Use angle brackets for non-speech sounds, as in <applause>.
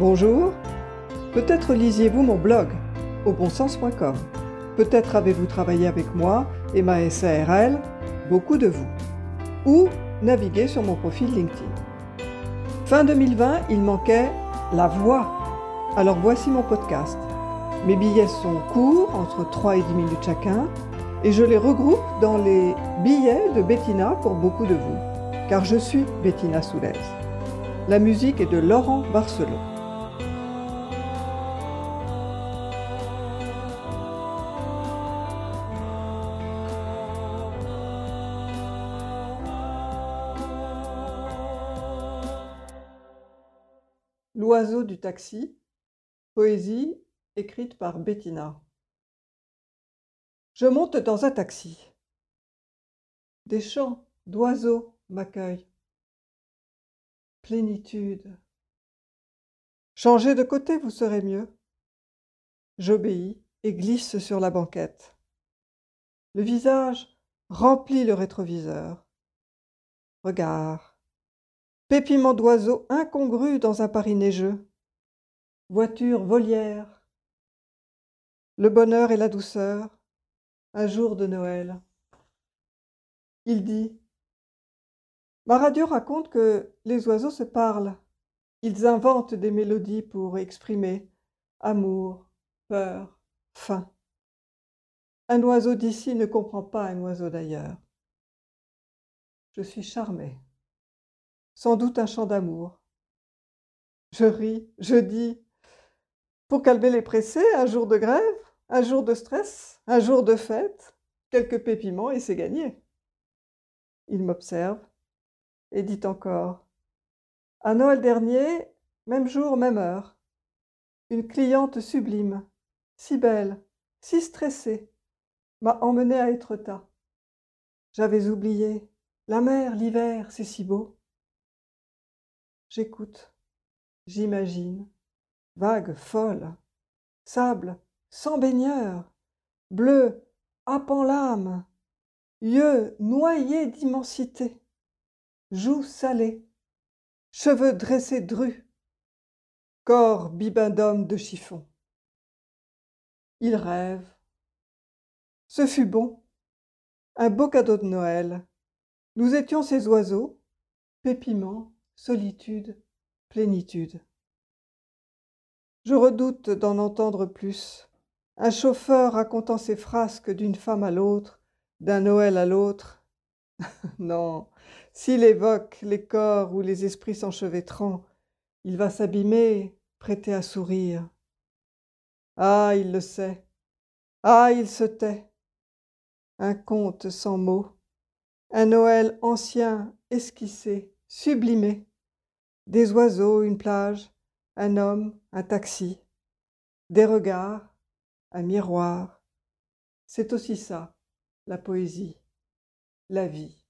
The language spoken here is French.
Bonjour. Peut-être lisiez-vous mon blog au bonsens.com. Peut-être avez-vous travaillé avec moi et ma SARL, beaucoup de vous. Ou navigué sur mon profil LinkedIn. Fin 2020, il manquait la voix. Alors voici mon podcast. Mes billets sont courts, entre 3 et 10 minutes chacun, et je les regroupe dans les billets de Bettina pour beaucoup de vous, car je suis Bettina Soulez. La musique est de Laurent Barcelot. L'oiseau du taxi, poésie écrite par Bettina. Je monte dans un taxi. Des chants d'oiseaux m'accueillent. Plénitude. Changez de côté, vous serez mieux. J'obéis et glisse sur la banquette. Le visage remplit le rétroviseur. Regard Pépiment d'oiseaux incongru dans un Paris neigeux. Voiture volière. Le bonheur et la douceur. Un jour de Noël. Il dit Ma radio raconte que les oiseaux se parlent. Ils inventent des mélodies pour exprimer amour, peur, faim. Un oiseau d'ici ne comprend pas un oiseau d'ailleurs. Je suis charmée sans doute un chant d'amour. Je ris, je dis, pour calmer les pressés, un jour de grève, un jour de stress, un jour de fête, quelques pépiments et c'est gagné. Il m'observe et dit encore, à Noël dernier, même jour, même heure, une cliente sublime, si belle, si stressée, m'a emmené à Étretat. J'avais oublié, la mer, l'hiver, c'est si beau. J'écoute, j'imagine, vague, folle, sable, sans baigneur, bleu, happant l'âme, yeux noyés d'immensité, joues salées, cheveux dressés drus, corps bibendum de chiffon. Il rêve. Ce fut bon, un beau cadeau de Noël. Nous étions ces oiseaux, pépiments, solitude, plénitude. Je redoute d'en entendre plus. Un chauffeur racontant ses frasques d'une femme à l'autre, d'un Noël à l'autre. <laughs> non, s'il évoque les corps ou les esprits s'enchevêtrant, il va s'abîmer, prêter à sourire. Ah, il le sait. Ah, il se tait. Un conte sans mots, un Noël ancien, esquissé, sublimé. Des oiseaux, une plage, un homme, un taxi, des regards, un miroir. C'est aussi ça, la poésie, la vie.